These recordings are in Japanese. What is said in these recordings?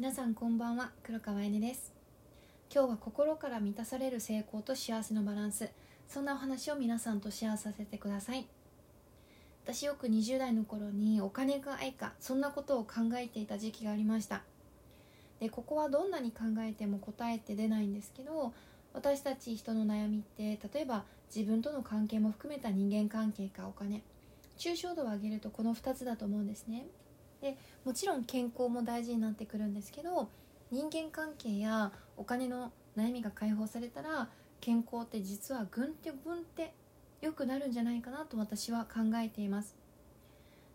皆さんこんばんは黒川えねです。今日は心から満たされる成功と幸せのバランス。そんなお話を皆さんとシェアさせてください。私よく20代の頃にお金か愛かそんなことを考えていた時期がありました。でここはどんなに考えても答えって出ないんですけど私たち人の悩みって例えば自分との関係も含めた人間関係かお金抽象度を上げるとこの2つだと思うんですね。でもちろん健康も大事になってくるんですけど人間関係やお金の悩みが解放されたら健康って実はぐんってぐんって良くなるんじゃないかなと私は考えています。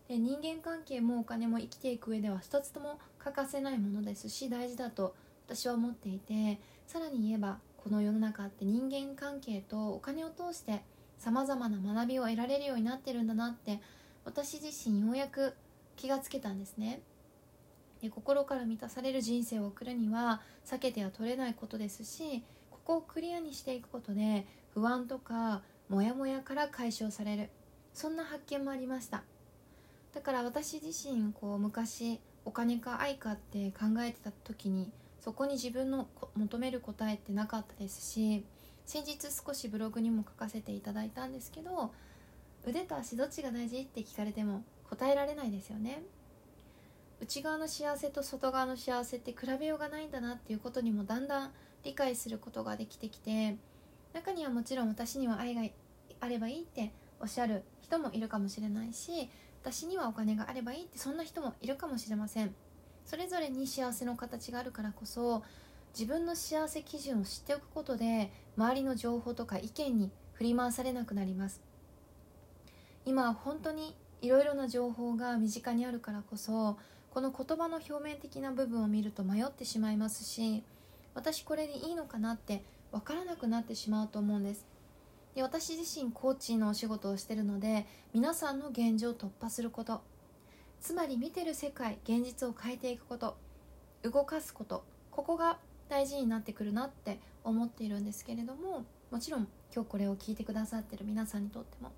で人間関係もお金も生きていく上では一つとも欠かせないものですし大事だと私は思っていてさらに言えばこの世の中って人間関係とお金を通してさまざまな学びを得られるようになってるんだなって私自身ようやく気がつけたんですね。で心から満たされる人生を送るには避けては取れないことですしここをクリアにしていくことで不安とかモヤモヤから解消される。そんな発見もありました。だから私自身こう昔お金か愛かって考えてた時にそこに自分の求める答えってなかったですし先日少しブログにも書かせていただいたんですけど腕と足どっちが大事って聞かれても答えられないですよね。内側の幸せと外側の幸せって比べようがないんだなっていうことにもだんだん理解することができてきて中にはもちろん私には愛があればいいっておっしゃる人もいるかもしれないし私にはお金があればいいってそんな人もいるかもしれません。それぞれに幸せの形があるからこそ自分の幸せ基準を知っておくことで周りの情報とか意見に振り回されなくなります。今本当にいろいろな情報が身近にあるからこそこの言葉の表面的な部分を見ると迷ってしまいますし私これでいいのかなって分からなくなってしまうと思うんです。で私自身コーチのお仕事をしてるので皆さんの現状を突破すること。つまり見てる世界現実を変えていくこと。動かすこと。ここが大事になってくるなって思っているんですけれどももちろん今日これを聞いてくださってる皆さんにとっても。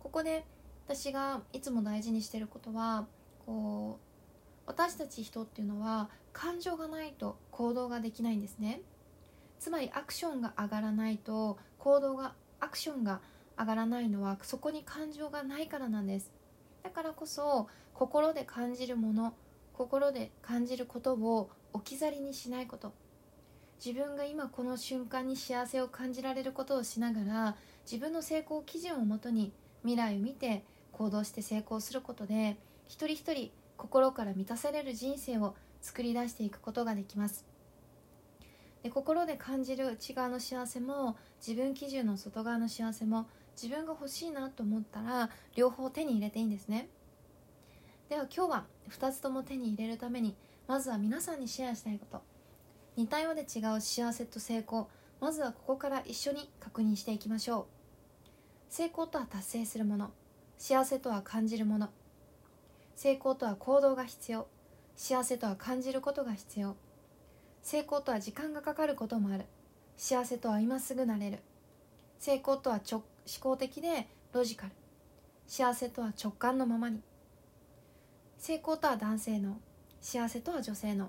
ここで私がいつも大事にしてることはこう私たち人っていうのは感情がないと行動ができないんですね。つまりアクションが上がらないと行動がアクションが上がらないのはそこに感情がないからなんです。だからこそ心で感じるもの心で感じることを置き去りにしないこと。自分が今この瞬間に幸せを感じられることをしながら自分の成功基準をもとに未来を見て行動して成功することで一人一人心から満たされる人生を作り出していくことができます。で心で感じる内側の幸せも自分基準の外側の幸せも自分が欲しいなと思ったら両方手に入れていいんですね。では今日は2つとも手に入れるためにまずは皆さんにシェアしたいこと。似たようで違う幸せと成功。まずはここから一緒に確認していきましょう。成功とは達成するもの。幸せとは感じるもの。成功とは行動が必要。幸せとは感じることが必要。成功とは時間がかかることもある。幸せとは今すぐなれる。成功とは思考的でロジカル。幸せとは直感のままに。成功とは男性の。幸せとは女性の。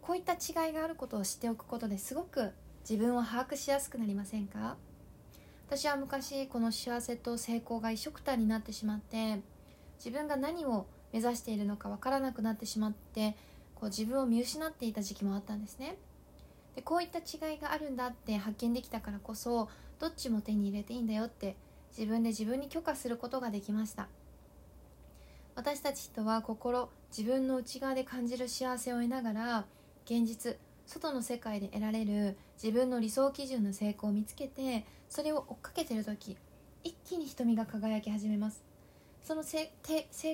こういった違いがあることを知っておくことですごく自分を把握しやすくなりませんか？私は昔この幸せと成功が一緒くたになってしまって自分が何を目指しているのか分からなくなってしまってこう自分を見失っていた時期もあったんですね。でこういった違いがあるんだって発見できたからこそどっちも手に入れていいんだよって自分で自分に許可することができました。私たち人は心自分の内側で感じる幸せを得ながら現実外の世界で得られる自分の理想基準の成功を見つけてそれを追っかけてる時一気に瞳が輝き始めます。その成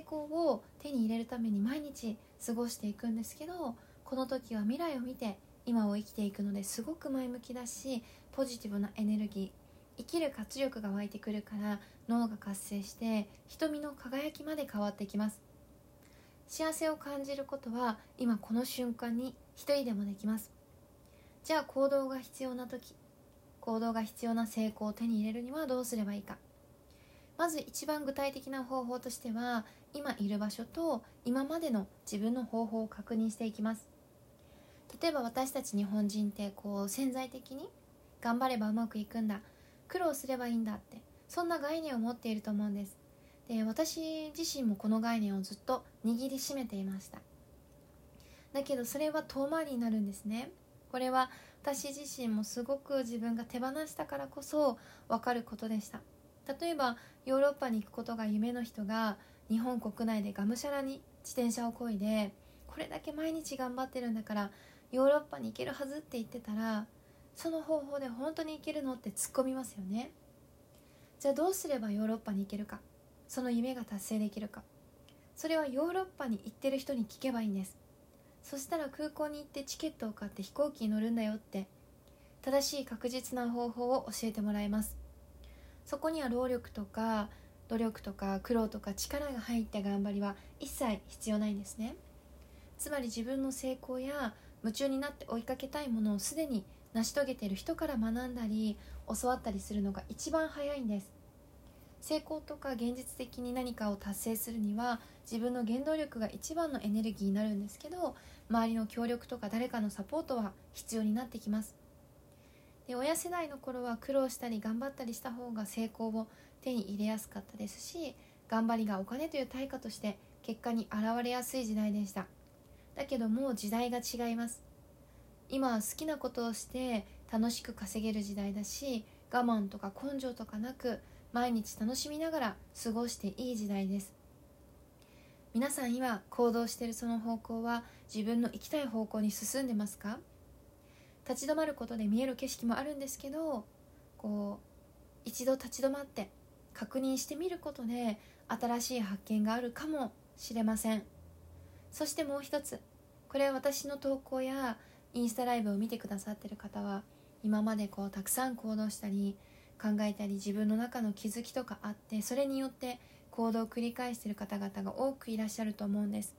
功を手に入れるために毎日過ごしていくんですけどこの時は未来を見て今を生きていくのですごく前向きだしポジティブなエネルギー生きる活力が湧いてくるから脳が活性して瞳の輝きまで変わってきます。幸せを感じることは今この瞬間に一人でもできます。じゃあ行動が必要な時行動が必要な成功を手に入れるにはどうすればいいか。まず一番具体的な方法としては今いる場所と今までの自分の方法を確認していきます。例えば私たち日本人ってこう潜在的に頑張ればうまくいくんだ苦労すればいいんだってそんな概念を持っていると思うんです。で私自身もこの概念をずっと握りしめていました。だけどそれは遠回りになるんですね。これは私自身もすごく自分が手放したからこそ分かることでした。例えばヨーロッパに行くことが夢の人が日本国内でがむしゃらに自転車をこいでこれだけ毎日頑張ってるんだからヨーロッパに行けるはずって言ってたらその方法で本当に行けるのって突っ込みますよね。じゃあどうすればヨーロッパに行けるか。その夢が達成できるか。それはヨーロッパに行ってる人に聞けばいいんです。そしたら空港に行ってチケットを買って飛行機に乗るんだよって。正しい確実な方法を教えてもらいます。そこには労力とか努力とか苦労とか力が入った頑張りは一切必要ないんですね。つまり自分の成功や夢中になって追いかけたいものをすでに成し遂げている人から学んだり教わったりするのが一番早いんです。成功とか現実的に何かを達成するには自分の原動力が一番のエネルギーになるんですけど周りの協力とか誰かのサポートは必要になってきます。で親世代の頃は苦労したり頑張ったりした方が成功を手に入れやすかったですし頑張りがお金という対価として結果に現れやすい時代でした。だけどもう時代が違います。今は好きなことをして楽しく稼げる時代だし我慢とか根性とかなく毎日楽しみながら過ごしていい時代です。皆さん今行動しているその方向は自分の行きたい方向に進んでますか？立ち止まることで見える景色もあるんですけどこう一度立ち止まって確認してみることで新しい発見があるかもしれません。そしてもう一つこれは私の投稿やインスタライブを見てくださってる方は今までこうたくさん行動したり考えたり自分の中の気づきとかあってそれによって行動を繰り返している方々が多くいらっしゃると思うんです。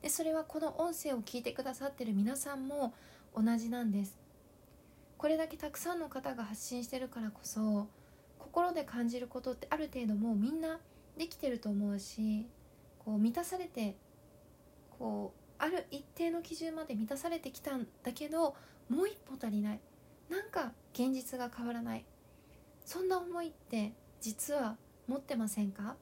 でそれはこの音声を聞いてくださってる皆さんも同じなんです。これだけたくさんの方が発信してるからこそ心で感じることってある程度もうみんなできてると思うしこう満たされてこうある一定の基準まで満たされてきたんだけどもう一歩足りない。なんか現実が変わらない。そんな思いって実は持ってませんか？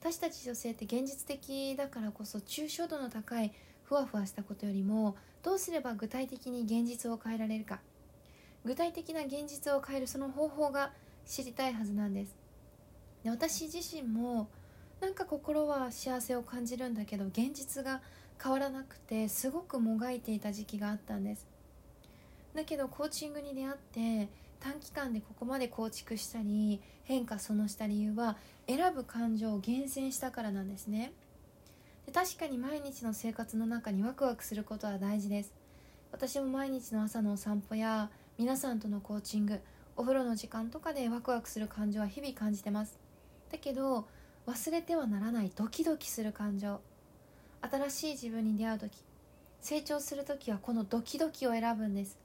私たち女性って現実的だからこそ抽象度の高いふわふわしたことよりもどうすれば具体的に現実を変えられるか。具体的な現実を変えるその方法が知りたいはずなんです。で私自身もなんか心は幸せを感じるんだけど現実が変わらなくてすごくもがいていた時期があったんです。だけどコーチングに出会って短期間でここまで構築したり変化そのした理由は選ぶ感情を厳選したからなんですね。で確かに毎日の生活の中にワクワクすることは大事です。私も毎日の朝のお散歩や皆さんとのコーチングお風呂の時間とかでワクワクする感情は日々感じてます。だけど忘れてはならないドキドキする感情。新しい自分に出会う時成長する時はこのドキドキを選ぶんです。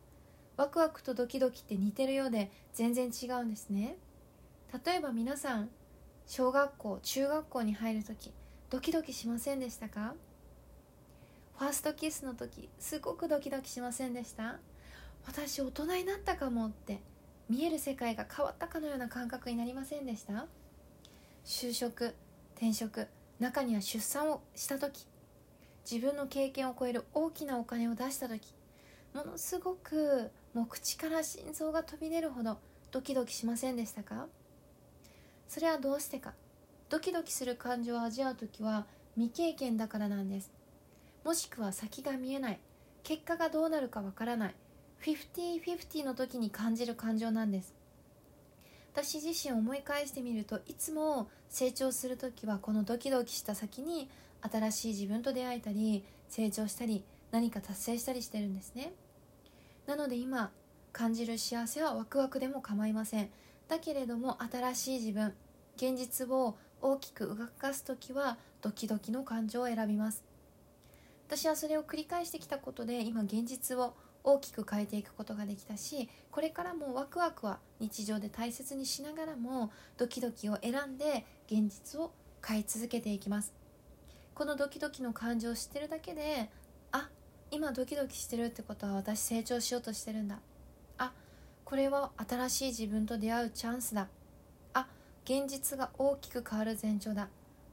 ワクワクとドキドキって似てるようで全然違うんですね。例えば皆さん小学校中学校に入る時ドキドキしませんでしたか？ファーストキスの時すごくドキドキしませんでした？私大人になったかもって見える世界が変わったかのような感覚になりませんでした？就職転職中には出産をした時自分の経験を超える大きなお金を出した時ものすごくもう口から心臓が飛び出るほどドキドキしませんでしたか？それはどうしてか？ドキドキする感情を味わう時は未経験だからなんです。もしくは先が見えない。結果がどうなるかわからない。50-50の時に感じる感情なんです。私自身思い返してみるといつも成長する時はこのドキドキした先に新しい自分と出会えたり成長したり何か達成したりしてるんですね。なので今感じる幸せはワクワクでも構いません。だけれども新しい自分現実を大きく動かす時はドキドキの感情を選びます。私はそれを繰り返してきたことで今現実を大きく変えていくことができたしこれからもワクワクは日常で大切にしながらもドキドキを選んで現実を変え続けていきます。このドキドキの感情を知ってるだけで今ドキドキしてるってことは私成長しようとしてるんだ。あこれは新しい自分と出会うチャンスだ。あ現実が大きく変わる前兆だ。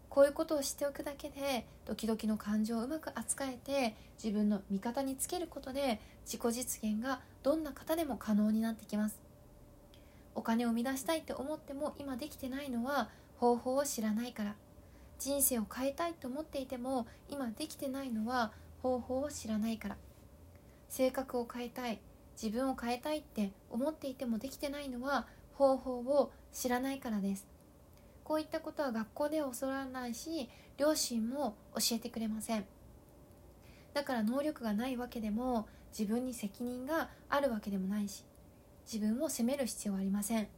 こういうことをしておくだけでドキドキの感情をうまく扱えて自分の味方につけることで自己実現がどんな方でも可能になってきます。お金を生み出したいって思っても今できてないのは方法を知らないから。人生を変えたいと思っていても今できてないのは方法を知らないから。性格を変えたい。自分を変えたいって思っていてもできてないのは方法を知らないからです。こういったことは学校では教わらないし両親も教えてくれません。だから能力がないわけでも自分に責任があるわけでもないし自分を責める必要はありません。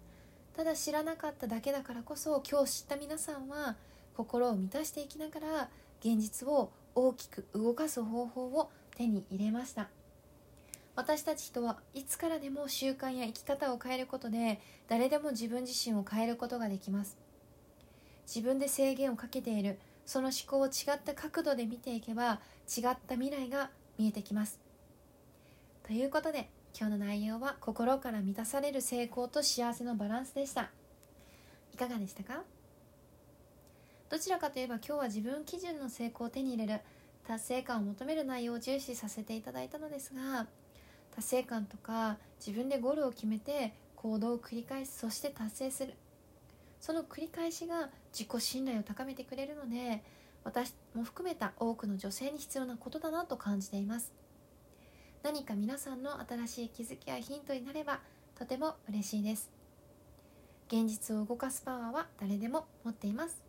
ただ知らなかっただけだからこそ今日知った皆さんは心を満たしていきながら現実を大きく動かす方法を手に入れました。私たち人はいつからでも習慣や生き方を変えることで誰でも自分自身を変えることができます。自分で制限をかけているその思考を違った角度で見ていけば違った未来が見えてきます。ということで今日の内容は心から満たされる成功と幸せのバランスでした。いかがでしたか？どちらかといえば今日は自分基準の成功を手に入れる達成感を求める内容を重視させていただいたのですが達成感とか自分でゴールを決めて行動を繰り返すそして達成するその繰り返しが自己信頼を高めてくれるので私も含めた多くの女性に必要なことだなと感じています。何か皆さんの新しい気づきやヒントになればとても嬉しいです。現実を動かすパワーは誰でも持っています。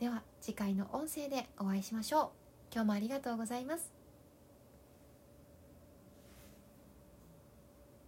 では次回の音声でお会いしましょう。今日もありがとうございます。